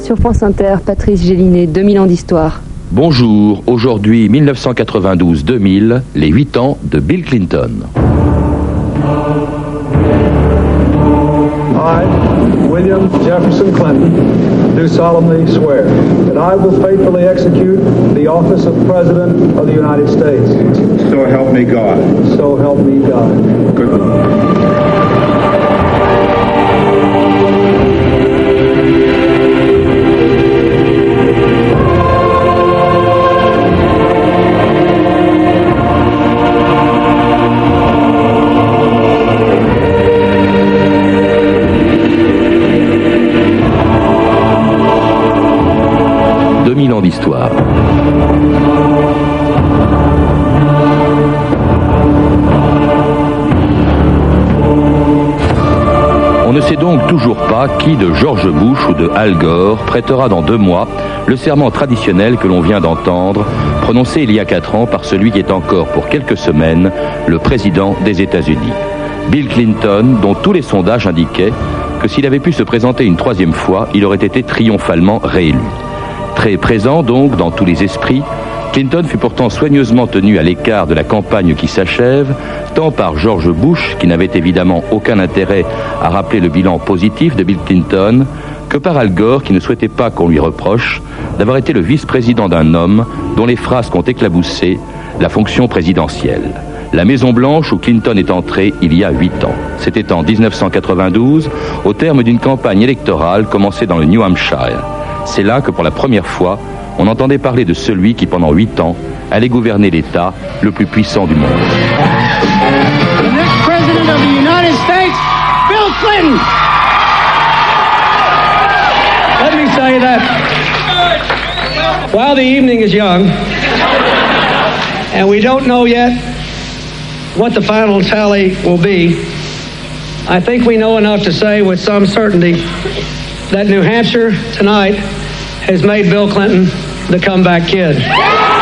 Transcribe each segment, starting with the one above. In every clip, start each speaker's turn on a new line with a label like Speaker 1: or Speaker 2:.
Speaker 1: Sur France Inter, Patrice Gélinet, 2000 ans d'histoire.
Speaker 2: Bonjour, aujourd'hui 1992-2000, les 8 ans de Bill Clinton.
Speaker 3: I, William Jefferson Clinton, do solemnly swear that I will faithfully execute the office of President of the United States.
Speaker 4: So help me God.
Speaker 3: So help me God.
Speaker 4: Good.
Speaker 2: Ne sait donc toujours pas qui de George Bush ou de Al Gore prêtera dans deux mois le serment traditionnel que l'on vient d'entendre, prononcé il y a quatre ans par celui qui est encore pour quelques semaines le président des États-Unis. Bill Clinton, dont tous les sondages indiquaient que s'il avait pu se présenter une troisième fois, il aurait été triomphalement réélu. Très présent donc dans tous les esprits, Clinton fut pourtant soigneusement tenu à l'écart de la campagne qui s'achève, tant par George Bush, qui n'avait évidemment aucun intérêt à rappeler le bilan positif de Bill Clinton, que par Al Gore, qui ne souhaitait pas qu'on lui reproche d'avoir été le vice-président d'un homme dont les phrases ont éclaboussé la fonction présidentielle. La Maison Blanche où Clinton est entré il y a huit ans. C'était en 1992, au terme d'une campagne électorale commencée dans le New Hampshire. C'est là que pour la première fois, on entendait parler de celui qui, pendant huit ans, allait gouverner l'État le plus puissant du monde.
Speaker 5: The next president of Bill Clinton. Let me say that while the evening is young, and we don't know yet what the final tally will be, I think we know enough to say with some certainty that New Hampshire tonight has made Bill Clinton the comeback kid.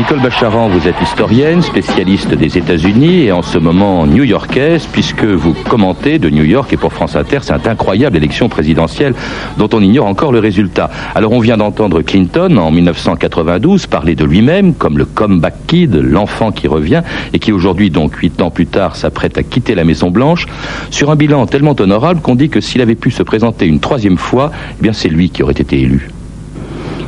Speaker 2: Nicole Bacharan, vous êtes historienne, spécialiste des États-Unis et en ce moment new-yorkaise, puisque vous commentez de New York et pour France Inter cette incroyable élection présidentielle dont on ignore encore le résultat. Alors on vient d'entendre Clinton en 1992 parler de lui-même comme le comeback kid, l'enfant qui revient et qui aujourd'hui, donc huit ans plus tard, s'apprête à quitter la Maison Blanche sur un bilan tellement honorable qu'on dit que s'il avait pu se présenter une troisième fois, eh c'est lui qui aurait été élu.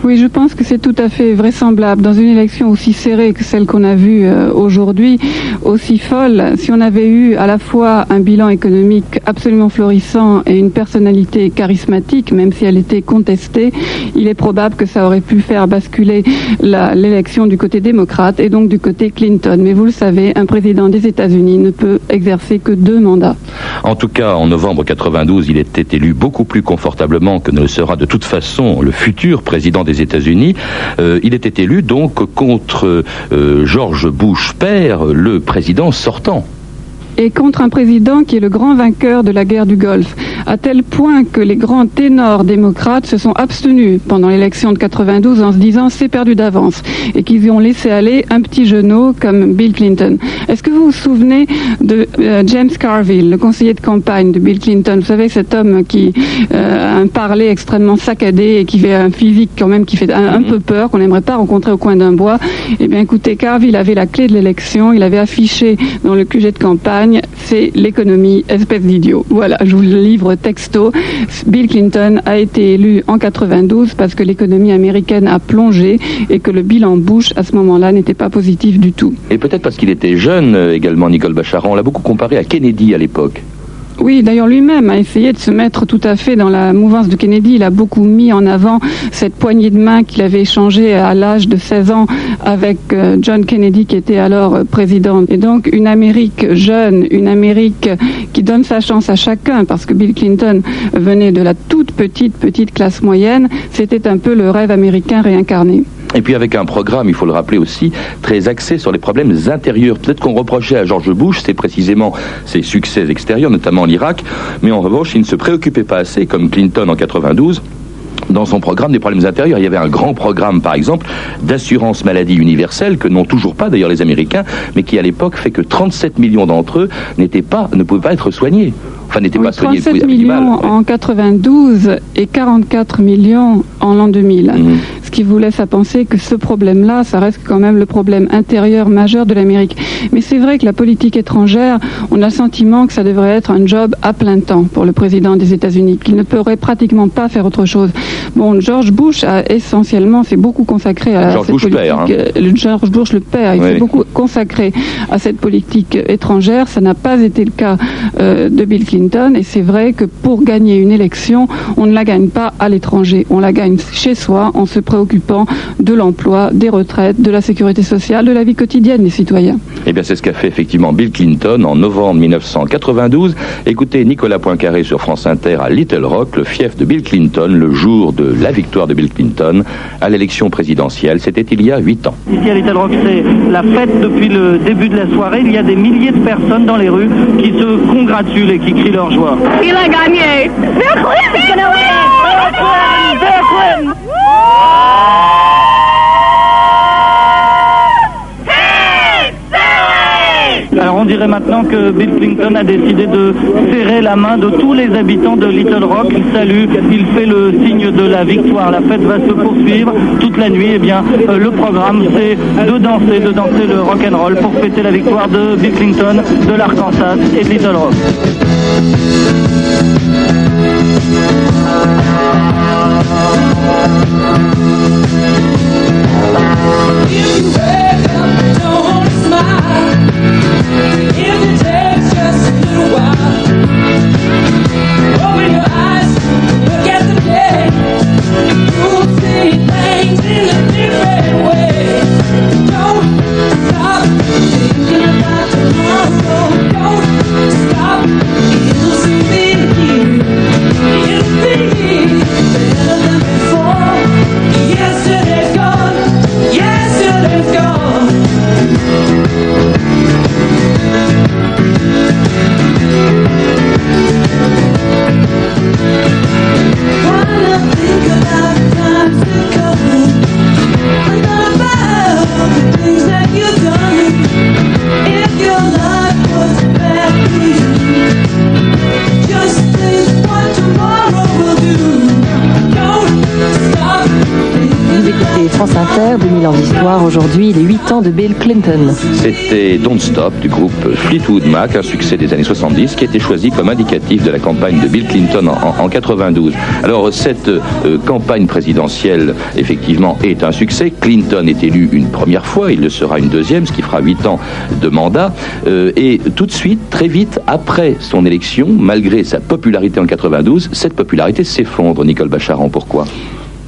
Speaker 6: Oui, je pense que c'est tout à fait vraisemblable. Dans une élection aussi serrée que celle qu'on a vue euh, aujourd'hui, aussi folle, si on avait eu à la fois un bilan économique absolument florissant et une personnalité charismatique, même si elle était contestée, il est probable que ça aurait pu faire basculer l'élection du côté démocrate et donc du côté Clinton. Mais vous le savez, un président des États-Unis ne peut exercer que deux mandats.
Speaker 2: En tout cas, en novembre 92, il était élu beaucoup plus confortablement que ne le sera de toute façon le futur président des États-Unis. Euh, il était élu donc contre euh, George Bush père, le président sortant.
Speaker 6: Et contre un président qui est le grand vainqueur de la guerre du Golfe, à tel point que les grands ténors démocrates se sont abstenus pendant l'élection de 92 en se disant c'est perdu d'avance et qu'ils y ont laissé aller un petit genou comme Bill Clinton. Est-ce que vous vous souvenez de euh, James Carville, le conseiller de campagne de Bill Clinton? Vous savez cet homme qui euh, a un parler extrêmement saccadé et qui fait un physique quand même qui fait un, un peu peur, qu'on n'aimerait pas rencontrer au coin d'un bois. Eh bien écoutez, Carville avait la clé de l'élection, il avait affiché dans le QG de campagne c'est l'économie, espèce d'idiot. Voilà, je vous le livre texto. Bill Clinton a été élu en 92 parce que l'économie américaine a plongé et que le bilan Bush à ce moment-là n'était pas positif du tout.
Speaker 2: Et peut-être parce qu'il était jeune euh, également, Nicole Bacharan. On l'a beaucoup comparé à Kennedy à l'époque.
Speaker 6: Oui, d'ailleurs lui-même a essayé de se mettre tout à fait dans la mouvance de Kennedy. Il a beaucoup mis en avant cette poignée de main qu'il avait échangée à l'âge de 16 ans avec euh, John Kennedy qui était alors euh, président. Et donc une Amérique jeune, une Amérique qui donne sa chance à chacun parce que Bill Clinton venait de la toute petite, petite classe moyenne. C'était un peu le rêve américain réincarné.
Speaker 2: Et puis avec un programme, il faut le rappeler aussi, très axé sur les problèmes intérieurs. Peut-être qu'on reprochait à George Bush, c'est précisément ses succès extérieurs, notamment l'Irak, mais en revanche, il ne se préoccupait pas assez, comme Clinton en 92, dans son programme des problèmes intérieurs. Il y avait un grand programme, par exemple, d'assurance maladie universelle, que n'ont toujours pas d'ailleurs les Américains, mais qui à l'époque fait que 37 millions d'entre eux n'étaient pas, ne pouvaient pas être soignés. Enfin, n'étaient
Speaker 6: Oui,
Speaker 2: pas soignés.
Speaker 6: 37
Speaker 2: avec du mal,
Speaker 6: millions
Speaker 2: ouais.
Speaker 6: en 92 et 44 millions en l'an 2000.
Speaker 2: Mhm.
Speaker 6: Qui vous laisse à penser que ce problème-là, ça reste quand même le problème intérieur majeur de l'Amérique. Mais c'est vrai que la politique étrangère, on a le sentiment que ça devrait être un job à plein temps pour le président des États-Unis, qu'il ne pourrait pratiquement pas faire autre chose. Bon, George Bush a essentiellement, s'est beaucoup consacré à
Speaker 2: George
Speaker 6: cette
Speaker 2: Bush
Speaker 6: politique.
Speaker 2: père, hein.
Speaker 6: euh, le George Bush le père, il
Speaker 2: Oui,
Speaker 6: s'est beaucoup consacré à cette politique étrangère. Ça n'a pas été le cas euh, de Bill Clinton. Et c'est vrai que pour gagner une élection, on ne la gagne pas à l'étranger. On la gagne chez soi en se préoccupant de l'emploi, des retraites, de la sécurité sociale, de la vie quotidienne des citoyens.
Speaker 2: Eh bien, c'est ce qu'a fait effectivement Bill Clinton en novembre 1992. Écoutez Nicolas Poincaré sur France Inter à Little Rock, le fief de Bill Clinton, le jour de la victoire de Bill Clinton à l'élection présidentielle. C'était il y a huit ans.
Speaker 7: Ici à Little Rock, c'est la fête depuis le début de la soirée. Il y a des milliers de personnes dans les rues qui se congratulent et qui crient leur joie.
Speaker 8: Il a gagné. Bill Clinton. Bill Clinton.
Speaker 7: Alors on dirait maintenant que Bill Clinton a décidé de serrer la main de tous les habitants de Little Rock. Il salue, il fait le signe de la victoire. La fête va se poursuivre toute la nuit. Eh bien, euh, le programme, c'est de danser, de danser le rock and roll pour fêter la victoire de Bill Clinton, de l'Arkansas et de Little Rock.
Speaker 9: you
Speaker 1: ready?
Speaker 2: C'était Don't Stop du groupe Fleetwood Mac, un succès des années 70 qui a été choisi comme indicatif de la campagne de Bill Clinton en 92. Alors cette euh, campagne présidentielle effectivement est un succès. Clinton est élu une première fois, il le sera une deuxième, ce qui fera huit ans de mandat. Euh, et tout de suite, très vite après son élection, malgré sa popularité en 92, cette popularité s'effondre. Nicole Bacharan, pourquoi?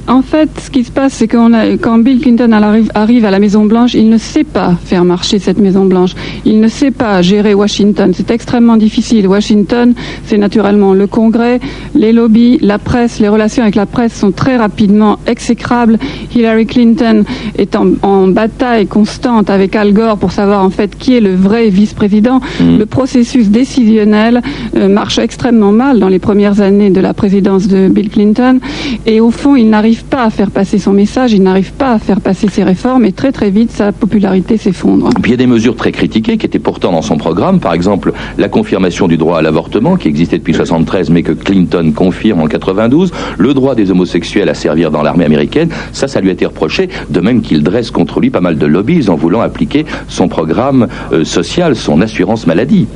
Speaker 6: En fait, ce qui se passe, c'est qu'on a- quand Bill Clinton arrive, arrive à la Maison Blanche, il ne sait pas faire marcher cette Maison Blanche. Il ne sait pas gérer Washington. C'est extrêmement difficile. Washington, c'est naturellement le Congrès, les lobbies, la presse. Les relations avec la presse sont très rapidement exécrables. Hillary Clinton est en, en bataille constante avec Al Gore pour savoir en fait qui est le vrai vice-président. Le processus décisionnel euh, marche extrêmement mal dans les premières années de la présidence de Bill Clinton. Et au fond, il n'arrive pas à faire passer son message, il n'arrive pas à faire passer ses réformes et très très vite sa popularité s'effondre.
Speaker 2: Il y a des mesures très critiquées qui étaient pourtant dans son programme. Par exemple, la confirmation du droit à l'avortement qui existait depuis 73 mais que Clinton confirme en 92. Le droit des homosexuels à servir dans l'armée américaine. Ça, ça lui a été reproché. De même qu'il dresse contre lui pas mal de lobbies en voulant appliquer son programme euh, social, son assurance maladie.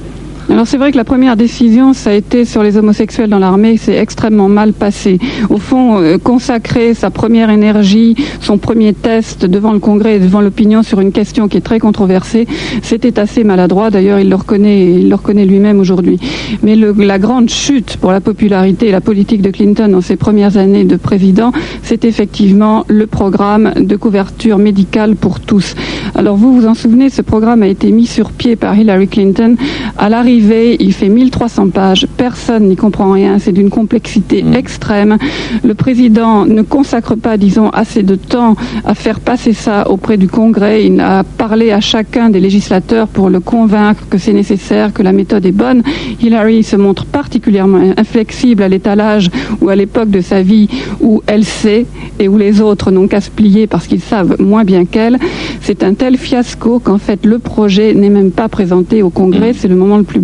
Speaker 6: Alors c'est vrai que la première décision, ça a été sur les homosexuels dans l'armée, c'est extrêmement mal passé. Au fond, euh, consacrer sa première énergie, son premier test devant le Congrès et devant l'opinion sur une question qui est très controversée, c'était assez maladroit. D'ailleurs, il le reconnaît, il le reconnaît lui-même aujourd'hui. Mais le- la grande chute pour la popularité et la politique de Clinton dans ses premières années de président, c'est effectivement le programme de couverture médicale pour tous. Alors vous vous en souvenez, ce programme a été mis sur pied par Hillary Clinton à l'arrivée il fait 1300 pages, personne n'y comprend rien, c'est d'une complexité extrême. Le président ne consacre pas, disons, assez de temps à faire passer ça auprès du Congrès. Il a parlé à chacun des législateurs pour le convaincre que c'est nécessaire, que la méthode est bonne. Hillary se montre particulièrement inflexible à l'étalage ou à l'époque de sa vie où elle sait et où les autres n'ont qu'à se plier parce qu'ils savent moins bien qu'elle. C'est un tel fiasco qu'en fait le projet n'est même pas présenté au Congrès. C'est le moment le plus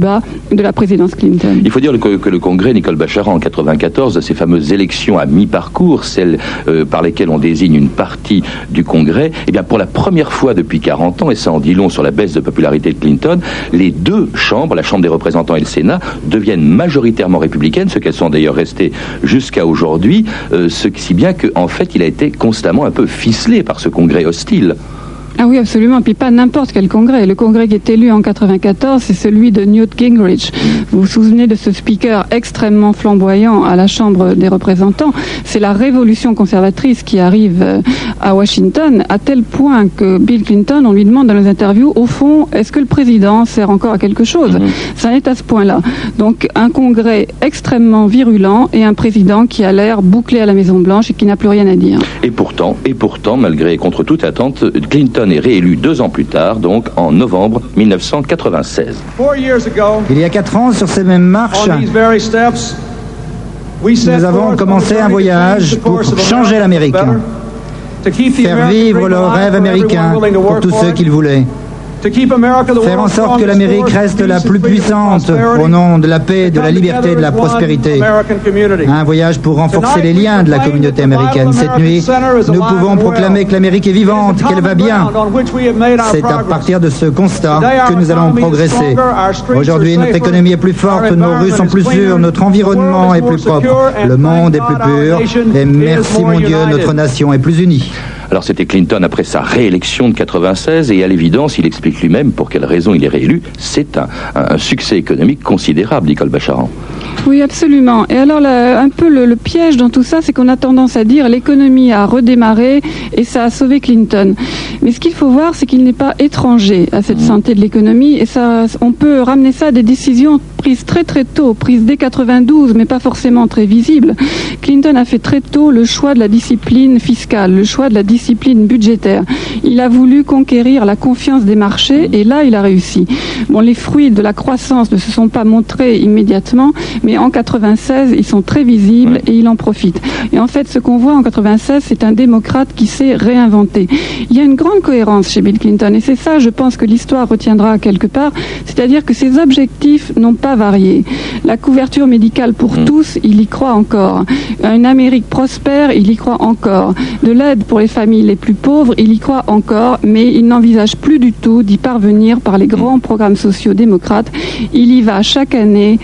Speaker 6: de la présidence Clinton.
Speaker 2: Il faut dire que, le Congrès, Nicole Bachar, en 94, ces fameuses élections à mi-parcours, celles euh, par lesquelles on désigne une partie du Congrès, eh bien pour la première fois depuis 40 ans, et ça en dit long sur la baisse de popularité de Clinton, les deux chambres, la Chambre des représentants et le Sénat, deviennent majoritairement républicaines, ce qu'elles sont d'ailleurs restées jusqu'à aujourd'hui, euh, si bien qu'en fait il a été constamment un peu ficelé par ce Congrès hostile.
Speaker 6: Ah oui, absolument. Puis pas n'importe quel congrès. Le congrès qui est élu en 94, c'est celui de Newt Gingrich. Vous vous souvenez de ce speaker extrêmement flamboyant à la Chambre des représentants? C'est la révolution conservatrice qui arrive euh, à Washington, à tel point que Bill Clinton, on lui demande dans les interviews, au fond, est-ce que le président sert encore à quelque chose? Ça en est à ce point-là. Donc un congrès extrêmement virulent et un président qui a l'air bouclé à la Maison-Blanche et qui n'a plus rien à dire.
Speaker 2: Et pourtant, et pourtant, malgré et contre toute attente, Clinton est réélu deux ans plus tard, donc en novembre 1996.
Speaker 3: Four years ago,
Speaker 10: Il y a quatre ans, sur ces mêmes marches, nous avons commencé un
Speaker 3: journey to
Speaker 10: voyage pour changer
Speaker 3: America
Speaker 10: l'Amérique, faire vivre
Speaker 3: dream
Speaker 10: le rêve
Speaker 3: for everyone
Speaker 10: américain pour tous ceux
Speaker 3: it,
Speaker 10: qui le voulaient. Faire en sorte que l'Amérique reste la plus puissante au nom de la paix, de la liberté et de la prospérité. Un voyage pour renforcer les liens de la communauté américaine. Cette nuit, nous pouvons proclamer que l'Amérique est vivante, qu'elle va bien. C'est à partir de ce constat que nous allons progresser. Aujourd'hui, notre économie est plus forte, nos rues sont plus sûres, notre environnement est plus propre, le monde est plus pur, et merci mon Dieu, notre nation est plus unie.
Speaker 2: Alors c'était Clinton après sa réélection de 96 et à l'évidence, il explique lui-même pour quelle raison il est réélu. C'est un, un- un succès économique considérable, Nicole Bacharan.
Speaker 6: Oui, absolument. Et alors, un peu le, le piège dans tout ça, c'est qu'on a tendance à dire l'économie a redémarré et ça a sauvé Clinton. Mais ce qu'il faut voir, c'est qu'il n'est pas étranger à cette santé de l'économie et ça, on peut ramener ça à des décisions prises très très tôt, prises dès 92, mais pas forcément très visibles. Clinton a fait très tôt le choix de la discipline fiscale, le choix de la discipline budgétaire. Il a voulu conquérir la confiance des marchés et là, il a réussi. Bon, les fruits de la croissance ne se sont pas montrés immédiatement, mais en 96, ils sont très visibles et il en profite. Et en fait, ce qu'on voit en 96, c'est un démocrate qui s'est réinventé. Il y a une grande cohérence chez Bill Clinton et c'est ça, je pense que l'histoire retiendra quelque part, c'est-à-dire que ses objectifs n'ont pas varié. La couverture médicale pour tous, il y croit encore. Une Amérique prospère, il y croit encore. De l'aide pour les familles les plus pauvres, il y croit encore, mais il n'envisage plus du tout d'y parvenir par les grands programmes sociaux démocrates. Il y va chaque année,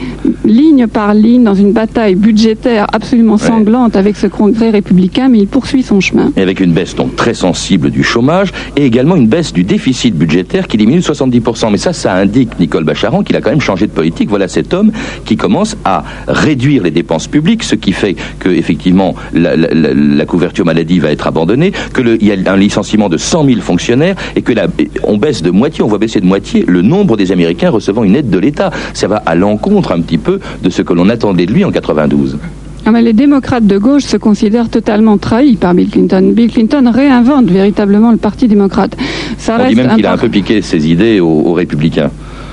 Speaker 6: ligne par ligne, dans une bataille budgétaire absolument sanglante avec ce congrès républicain, mais il poursuit son chemin.
Speaker 2: Et avec une baisse donc très sensible du chômage et également une baisse du déficit budgétaire qui diminue de 70%. Mais ça, ça indique, Nicole Bacharan, qu'il a quand même changé de politique. Voilà cet homme qui commence à réduire les dépenses publiques, ce qui fait que effectivement la, la- la- la couverture maladie va être abandonnée, que le- il y a un licenciement de 100 000 fonctionnaires et que la, on baisse de moitié, on voit baisser de moitié le nombre des Américains recevant une aide de l'État. Ça va à l'encontre un petit peu de ce que l'on attendait de lui en 92.
Speaker 6: Ah, mais les démocrates de gauche se considèrent totalement trahis par Bill Clinton. Bill Clinton réinvente véritablement le Parti démocrate. Ça
Speaker 2: On dit même qu'il a un peu piqué ses idées aux, aux républicains.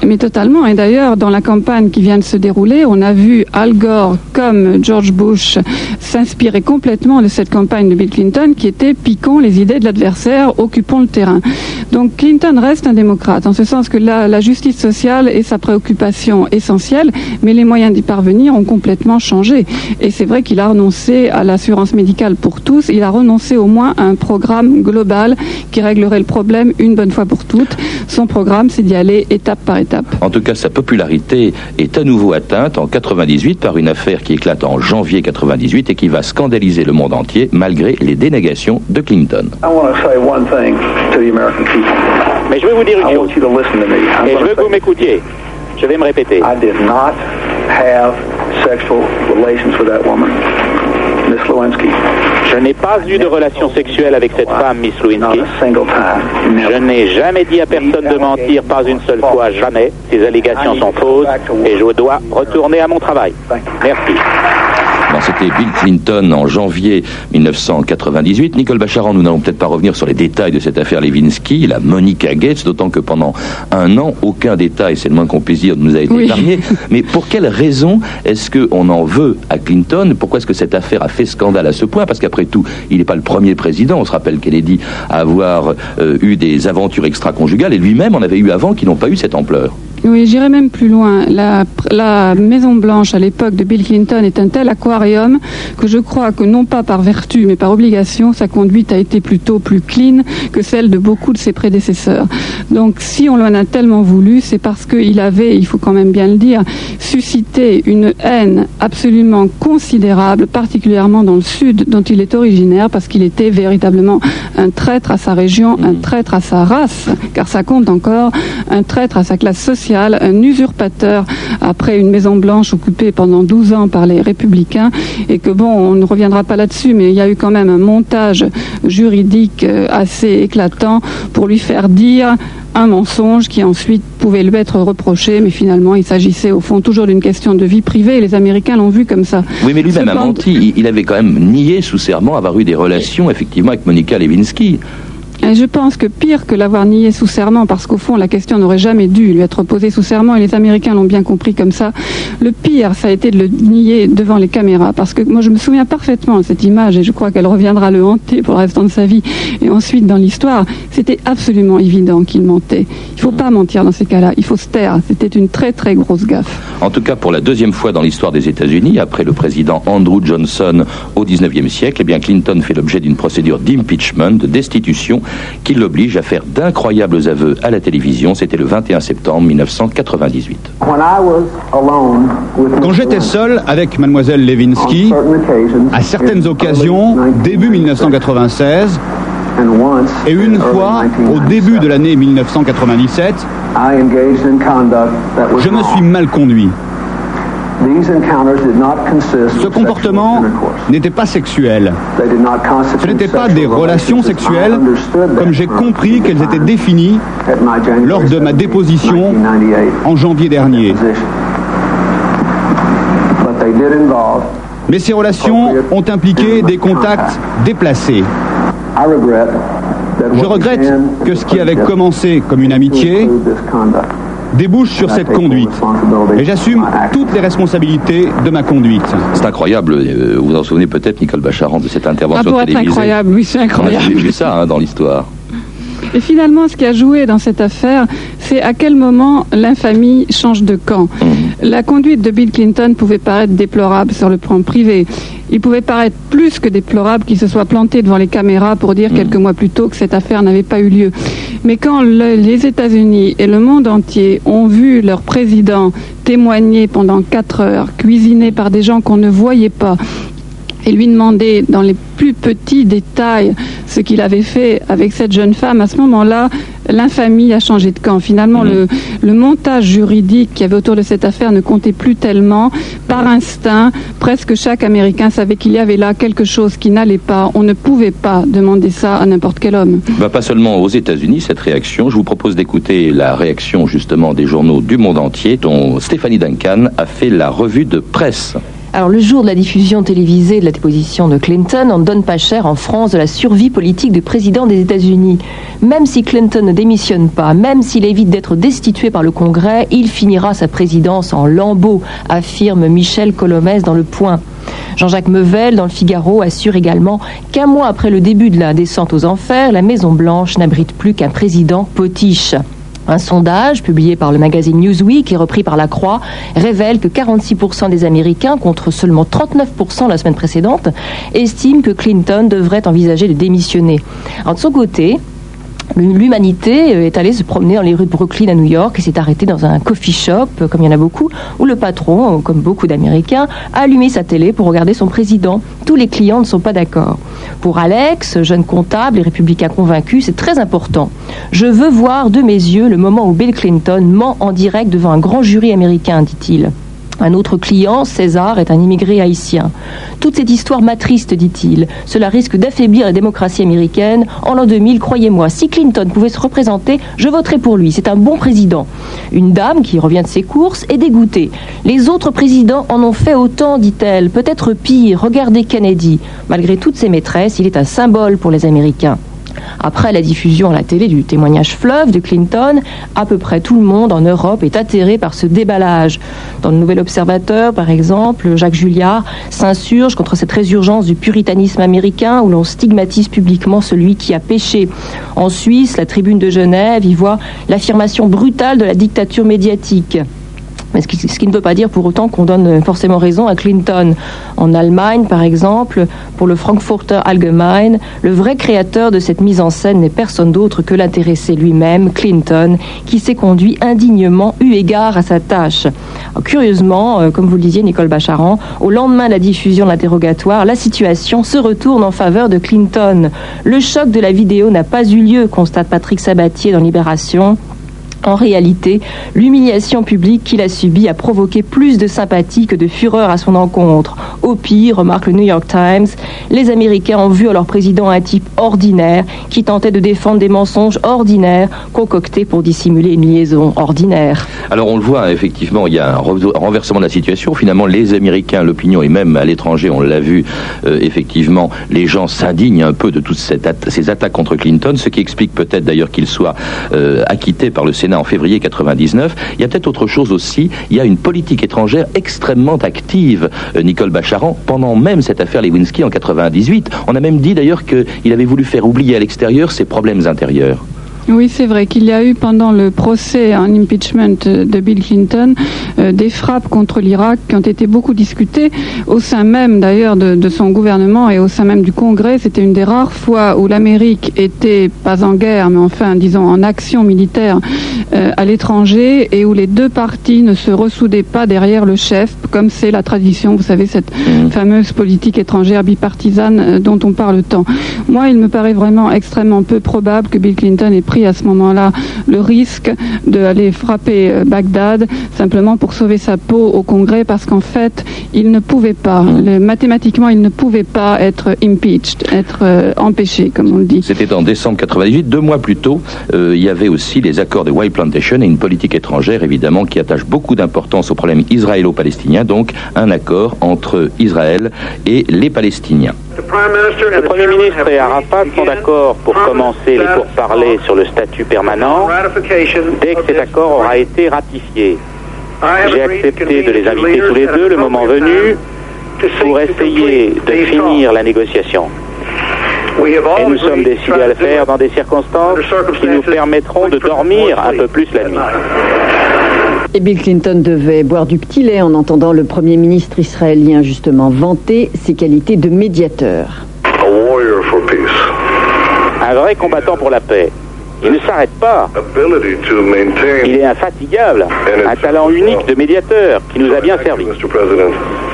Speaker 6: Mais totalement. Et d'ailleurs, dans la campagne qui vient de se dérouler, on a vu Al Gore comme George Bush s'inspirer complètement de cette campagne de Bill Clinton qui était piquons les idées de l'adversaire, occupons le terrain. Donc Clinton reste un démocrate, en ce sens que la, la justice sociale est sa préoccupation essentielle, mais les moyens d'y parvenir ont complètement changé. Et c'est vrai qu'il a renoncé à l'assurance médicale pour tous, il a renoncé au moins à un programme global qui réglerait le problème une bonne fois pour toutes. Son programme, c'est d'y aller étape par étape.
Speaker 2: En tout cas, sa popularité est à nouveau atteinte en 98 par une affaire qui éclate en janvier 98 et qui va scandaliser le monde entier malgré les dénégations de Clinton.
Speaker 11: I want to say one thing to the American people.
Speaker 12: Mais je vais vous dire une
Speaker 11: I
Speaker 12: chose. Et je veux que vous m'écoutiez. Je vais me répéter.
Speaker 11: I did not have sexual relations with that woman. Miss Lewinsky?
Speaker 12: Je n'ai pas eu de relation sexuelle avec cette femme, Miss Lewinsky. Je n'ai jamais dit à personne de mentir, pas une seule fois, jamais. Ces allégations sont fausses et je dois retourner à mon travail. Merci.
Speaker 2: C'était Bill Clinton en janvier 1998. Nicole Bacharan, nous n'allons peut-être pas revenir sur les détails de cette affaire Lewinsky, la Monica Gates, d'autant que pendant un an, aucun détail, c'est le moins qu'on puisse dire, ne nous a été
Speaker 6: Oui.
Speaker 2: épargné. Mais pour quelle raison est-ce qu'on en veut à Clinton? Pourquoi est-ce que cette affaire a fait scandale à ce point? Parce qu'après tout, il n'est pas le premier président. On se rappelle Kennedy à avoir euh, eu des aventures extra-conjugales et lui-même en avait eu avant qui n'ont pas eu cette ampleur.
Speaker 6: Oui, j'irai même plus loin. La, la Maison Blanche à l'époque de Bill Clinton est un tel aquarium que je crois que non pas par vertu mais par obligation, sa conduite a été plutôt plus clean que celle de beaucoup de ses prédécesseurs. Donc si on l'en a tellement voulu, c'est parce qu'il avait, il faut quand même bien le dire, suscité une haine absolument considérable, particulièrement dans le sud dont il est originaire, parce qu'il était véritablement un traître à sa région, un traître à sa race, car ça compte encore, un traître à sa classe sociale, un usurpateur après une Maison Blanche occupée pendant 12 ans par les républicains, et que bon, on ne reviendra pas là-dessus, mais il y a eu quand même un montage juridique euh, assez éclatant pour lui faire dire un mensonge qui ensuite pouvait lui être reproché, mais finalement il s'agissait au fond toujours d'une question de vie privée, et les Américains l'ont vu comme ça.
Speaker 2: Oui, mais lui-même a menti. Il- Il avait quand même nié sous serment avoir eu des relations, effectivement, avec Monica Lewinsky.
Speaker 6: Je pense que pire que l'avoir nié sous serment, parce qu'au fond, la question n'aurait jamais dû lui être posée sous serment, et les Américains l'ont bien compris comme ça. Le pire, ça a été de le nier devant les caméras, parce que moi, je me souviens parfaitement de cette image, et je crois qu'elle reviendra le hanter pour le restant de sa vie. Et ensuite, dans l'histoire, c'était absolument évident qu'il mentait. Il faut pas mentir dans ces cas-là, il faut se taire. C'était une très très grosse gaffe.
Speaker 2: En tout cas, pour la deuxième fois dans l'histoire des États-Unis, après le président Andrew Johnson au XIXe siècle, eh bien Clinton fait l'objet d'une procédure d'impeachment, de destitution, qui l'oblige à faire d'incroyables aveux à la télévision. C'était le 21 septembre 1998.
Speaker 13: Quand j'étais seul avec mademoiselle Lewinsky, à certaines occasions, début 1996, et une fois au début de l'année 1997, je me suis mal conduit. Ce comportement n'était pas sexuel. Ce n'était pas des relations sexuelles comme j'ai compris qu'elles étaient définies lors de ma déposition en janvier dernier. Mais ces relations ont impliqué des contacts déplacés. Je regrette que ce qui avait commencé comme une amitié débouche sur cette conduite. Et j'assume toutes les responsabilités de ma conduite.
Speaker 2: C'est incroyable, euh, vous vous en souvenez peut-être, Nicole Bacharan, de cette
Speaker 6: Ah,
Speaker 2: intervention
Speaker 6: pour être
Speaker 2: télévisée.
Speaker 6: incroyable, oui, c'est incroyable.
Speaker 2: jamais vu ça hein, dans l'histoire.
Speaker 6: Et finalement, ce qui a joué dans cette affaire, c'est à quel moment l'infamie change de camp. La conduite de Bill Clinton pouvait paraître déplorable sur le plan privé. Il pouvait paraître plus que déplorable qu'il se soit planté devant les caméras pour dire quelques mois plus tôt que cette affaire n'avait pas eu lieu. Mais quand le- les États-Unis et le monde entier ont vu leur président témoigner pendant quatre heures, cuisiné par des gens qu'on ne voyait pas, et lui demander dans les plus petits détails ce qu'il avait fait avec cette jeune femme, à ce moment-là, l'infamie a changé de camp. Finalement, le, le montage juridique qu'il y avait autour de cette affaire ne comptait plus tellement. Par instinct, presque chaque Américain savait qu'il y avait là quelque chose qui n'allait pas. On ne pouvait pas demander ça à n'importe quel homme.
Speaker 2: Bah, pas seulement aux États-Unis, cette réaction. Je vous propose d'écouter la réaction justement des journaux du monde entier, dont Stéphanie Duncan a fait la revue de presse.
Speaker 14: Alors le jour de la diffusion télévisée de la déposition de Clinton, on ne donne pas cher en France de la survie politique du président des États-Unis. Même si Clinton ne démissionne pas, même s'il évite d'être destitué par le Congrès, il finira sa présidence en lambeaux, affirme Michel Colomès dans Le Point. Jean-Jacques Mevel, dans le Figaro, assure également qu'un mois après le début de la descente aux enfers, la Maison-Blanche n'abrite plus qu'un président potiche. Un sondage publié par le magazine Newsweek et repris par La Croix révèle que 46% des Américains, contre seulement 39% la semaine précédente, estiment que Clinton devrait envisager de démissionner. De son côté, L'humanité est allée se promener dans les rues de Brooklyn à New York et s'est arrêtée dans un coffee shop, comme il y en a beaucoup, où le patron, comme beaucoup d'Américains, a allumé sa télé pour regarder son président. Tous les clients ne sont pas d'accord. Pour Alex, jeune comptable et républicain convaincu, c'est très important. Je veux voir de mes yeux le moment où Bill Clinton ment en direct devant un grand jury américain, dit-il. Un autre client, César, est un immigré haïtien. Toute cette histoire m'attriste, dit-il. Cela risque d'affaiblir la démocratie américaine. En l'an 2000, croyez-moi, si Clinton pouvait se représenter, je voterais pour lui. C'est un bon président. Une dame qui revient de ses courses est dégoûtée. Les autres présidents en ont fait autant, dit-elle. Peut-être pire. Regardez Kennedy. Malgré toutes ses maîtresses, il est un symbole pour les Américains. Après la diffusion à la télé du témoignage fleuve de Clinton, à peu près tout le monde en Europe est atterré par ce déballage. Dans le Nouvel Observateur, par exemple, Jacques Julliard s'insurge contre cette résurgence du puritanisme américain où l'on stigmatise publiquement celui qui a péché. En Suisse, la tribune de Genève y voit l'affirmation brutale de la dictature médiatique. Mais ce qui, ne veut pas dire pour autant qu'on donne forcément raison à Clinton. En Allemagne, par exemple, pour le Frankfurter Allgemein, le vrai créateur de cette mise en scène n'est personne d'autre que l'intéressé lui-même, Clinton, qui s'est conduit indignement eu égard à sa tâche. Curieusement, euh, comme vous le disiez, Nicole Bacharan, au lendemain de la diffusion de l'interrogatoire, la situation se retourne en faveur de Clinton. Le choc de la vidéo n'a pas eu lieu, constate Patrick Sabatier dans Libération. En réalité, l'humiliation publique qu'il a subie a provoqué plus de sympathie que de fureur à son encontre. Au pire, remarque le New York Times, les Américains ont vu à leur président un type ordinaire qui tentait de défendre des mensonges ordinaires concoctés pour dissimuler une liaison ordinaire.
Speaker 2: Alors on le voit, effectivement, il y a un renversement de la situation. Finalement, les Américains, l'opinion et même à l'étranger, on l'a vu, euh, effectivement, les gens s'indignent un peu de toutes cette ces attaques contre Clinton, ce qui explique peut-être d'ailleurs qu'il soit euh, acquitté par le Sénat en février 99. Il y a peut-être autre chose aussi. Il y a une politique étrangère extrêmement active, euh, Nicole Bacharan, pendant même cette affaire Lewinsky en 98. On a même dit d'ailleurs qu'il avait voulu faire oublier à l'extérieur ses problèmes intérieurs.
Speaker 6: Oui, c'est vrai qu'il y a eu pendant le procès en impeachment de Bill Clinton euh, des frappes contre l'Irak qui ont été beaucoup discutées au sein même d'ailleurs de, de, son gouvernement et au sein même du Congrès. C'était une des rares fois où l'Amérique était pas en guerre, mais enfin disons en action militaire euh, à l'étranger et où les deux parties ne se ressoudaient pas derrière le chef, comme c'est la tradition, vous savez, cette mmh. fameuse politique étrangère bipartisane euh, dont on parle tant. Moi, il me paraît vraiment extrêmement peu probable que Bill Clinton ait pris à ce moment-là le risque d'aller frapper Bagdad simplement pour sauver sa peau au Congrès parce qu'en fait, il ne pouvait pas, le, mathématiquement, il ne pouvait pas être impeached, être euh, empêché, comme on le dit.
Speaker 2: C'était en décembre 98. Deux mois plus tôt, euh, il y avait aussi les accords de White Plantation et une politique étrangère, évidemment, qui attache beaucoup d'importance au problème israélo-palestinien, donc un accord entre Israël et les Palestiniens.
Speaker 12: Le Premier ministre et Arafat sont d'accord pour commencer les pourparlers sur le statut permanent dès que cet accord aura été ratifié. J'ai accepté de les inviter tous les deux, le moment venu, pour essayer de finir la négociation. Et nous sommes décidés à le faire dans des circonstances qui nous permettront de dormir un peu plus la nuit.
Speaker 1: Et Bill Clinton devait boire du petit lait en entendant le Premier ministre israélien justement vanter ses qualités de médiateur.
Speaker 12: Un vrai combattant pour la paix. Il ne s'arrête pas. Il est infatigable. Un talent unique de médiateur qui nous a bien servi.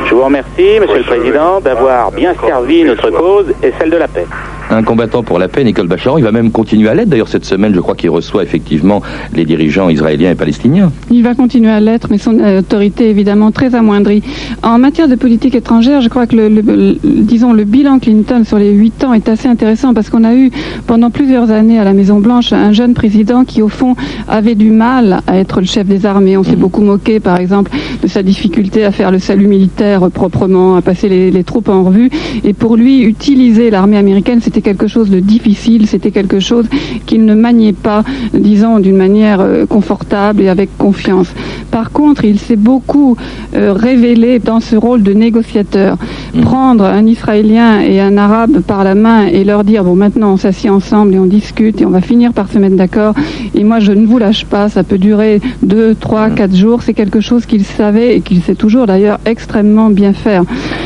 Speaker 12: Je vous remercie, Monsieur le Président, d'avoir bien servi notre cause et celle de la paix
Speaker 2: un combattant pour la paix, Nicole Bacharan. Il va même continuer à l'être. D'ailleurs, cette semaine, je crois qu'il reçoit effectivement les dirigeants israéliens et palestiniens.
Speaker 6: Il va continuer à l'être, mais son autorité est évidemment très amoindrie. En matière de politique étrangère, je crois que le, le, le disons le bilan Clinton sur les huit ans est assez intéressant parce qu'on a eu pendant plusieurs années à la Maison Blanche un jeune président qui, au fond, avait du mal à être le chef des armées. On s'est mmh. beaucoup moqué, par exemple, de sa difficulté à faire le salut militaire proprement, à passer les, les troupes en revue. Et pour lui, utiliser l'armée américaine, c'était quelque chose de difficile, c'était quelque chose qu'il ne maniait pas, disons, d'une manière euh, confortable et avec confiance. Par contre, il s'est beaucoup euh, révélé dans ce rôle de négociateur. Mmh. Prendre un Israélien et un Arabe par la main et leur dire, bon, maintenant on s'assied ensemble et on discute et on va finir par se mettre d'accord. Et moi, je ne vous lâche pas, ça peut durer deux, trois, mmh. quatre jours. C'est quelque chose qu'il savait et qu'il sait toujours d'ailleurs extrêmement bien faire.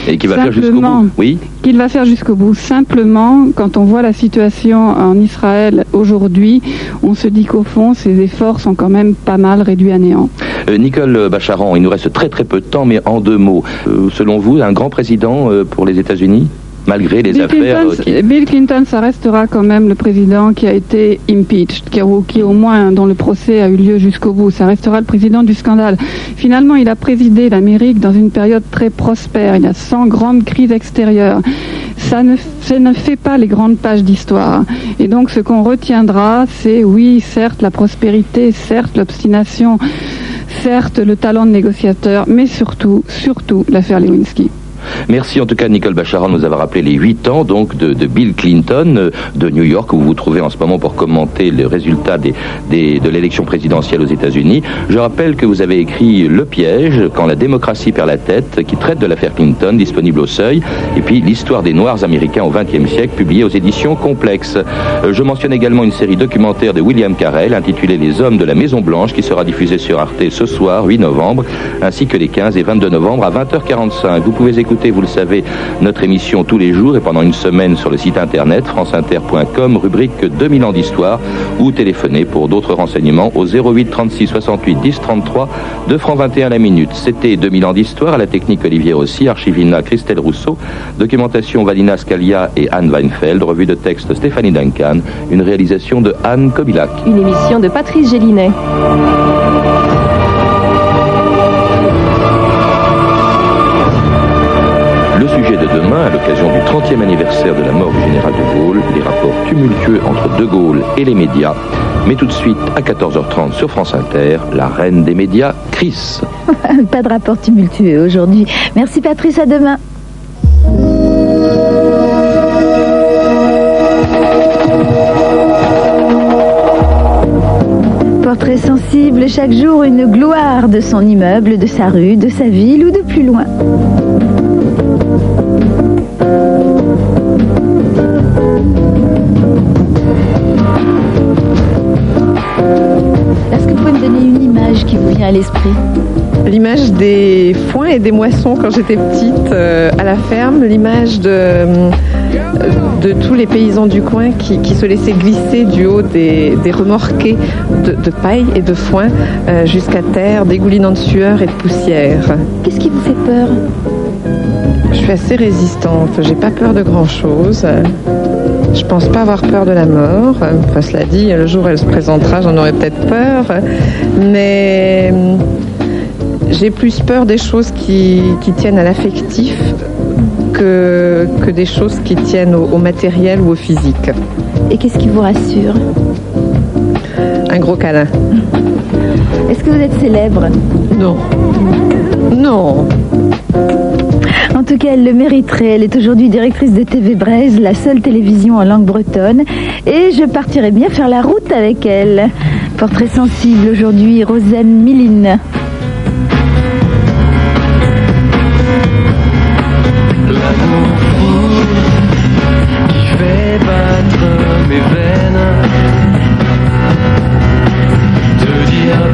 Speaker 2: Et qu'il va faire jusqu'au bout. Oui.
Speaker 6: Qu'il va faire jusqu'au bout. Simplement, quand on voit la situation en Israël aujourd'hui, on se dit qu'au fond, ces efforts sont quand même pas mal réduits à néant.
Speaker 2: Euh, Nicole Bacharan, il nous reste très très peu de temps, mais en deux mots. Euh, selon vous, un grand président euh, pour les États-Unis malgré les
Speaker 6: Bill
Speaker 2: affaires
Speaker 6: Clinton,
Speaker 2: qui...
Speaker 6: Bill Clinton, ça restera quand même le président qui a été impeached, qui, a- qui au moins dont le procès a eu lieu jusqu'au bout. Ça restera le président du scandale. Finalement, il a présidé l'Amérique dans une période très prospère. Il y a 100 grandes crises extérieures. Ça ne, ça ne fait pas les grandes pages d'histoire. Et donc, ce qu'on retiendra, c'est oui, certes, la prospérité, certes, l'obstination, certes, le talent de négociateur, mais surtout, surtout, l'affaire Lewinsky.
Speaker 2: Merci en tout cas Nicole Bacharan nous avoir rappelé les 8 ans donc de, Bill Clinton euh, de New York où vous vous trouvez en ce moment pour commenter le résultat des, des- de l'élection présidentielle aux États-Unis. Je rappelle que vous avez écrit Le piège quand la démocratie perd la tête qui traite de l'affaire Clinton disponible au seuil et puis l'histoire des Noirs américains au XXe siècle publié aux éditions Complexes. Euh, Je mentionne également une série documentaire de William Carell intitulée Les hommes de la Maison Blanche qui sera diffusée sur Arte ce soir 8 novembre ainsi que les 15 et 22 novembre à 20h45. Vous pouvez écouter, vous le savez, notre émission tous les jours et pendant une semaine sur le site internet franceinter.com, rubrique 2000 ans d'histoire ou téléphoner pour d'autres renseignements au 08 36 68 10 33 2 francs 21 la minute. C'était 2000 ans d'histoire à la technique Olivier Rossi, archivina Christelle Rousseau, documentation Valina Scalia et Anne Weinfeld, revue de texte Stéphanie Duncan, une réalisation de Anne Kobilac.
Speaker 14: Une émission de Patrice Gélinet.
Speaker 2: Demain, à l'occasion du 30e anniversaire de la mort du général de Gaulle, les rapports tumultueux entre De Gaulle et les médias. Mais tout de suite, à 14h30 sur France Inter, la reine des médias, Chris.
Speaker 15: Pas de rapport tumultueux aujourd'hui. Merci Patrice, à demain. Portrait sensible, chaque jour une gloire de son immeuble, de sa rue, de sa ville ou de plus loin. Est-ce que vous pouvez me donner une image qui vous vient à l'esprit
Speaker 16: L'image des foins et des moissons quand j'étais petite euh, à la ferme, l'image de, euh, de tous les paysans du coin qui, qui se laissaient glisser du haut des, des remorquets de, de paille et de foin euh, jusqu'à terre, dégoulinant de sueur et de poussière.
Speaker 15: Qu'est-ce qui vous fait peur?
Speaker 16: Je suis assez résistante, j'ai pas peur de grand chose. Je pense pas avoir peur de la mort. Enfin, cela dit, le jour où elle se présentera, j'en aurai peut-être peur. Mais hum, j'ai plus peur des choses qui, qui tiennent à l'affectif que, que des choses qui tiennent au, au matériel ou au physique.
Speaker 15: Et qu'est-ce qui vous rassure?
Speaker 16: Un gros câlin.
Speaker 15: Est-ce que vous êtes célèbre?
Speaker 16: Non. Non.
Speaker 15: Tout cas, elle le mériterait. Elle est aujourd'hui directrice de TV Braise, la seule télévision en langue bretonne. Et je partirai bien faire la route avec elle. Portrait sensible aujourd'hui, Rosanne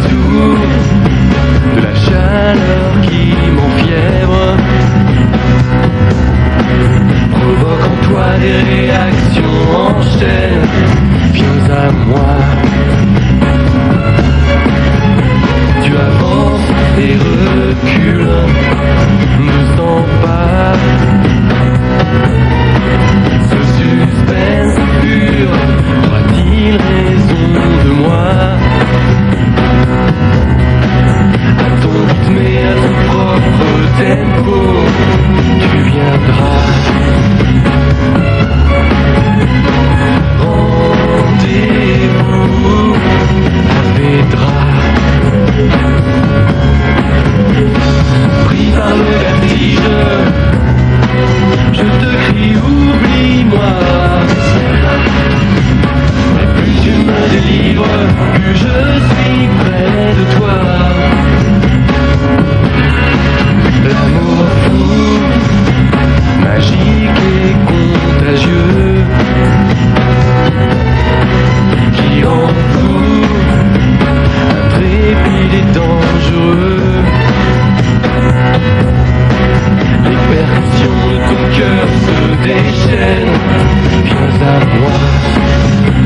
Speaker 9: tout de la chaleur qui. pourquoi des réactions enchaînent Viens à moi. Tu avances et recules, ne sens pas ce suspense pur.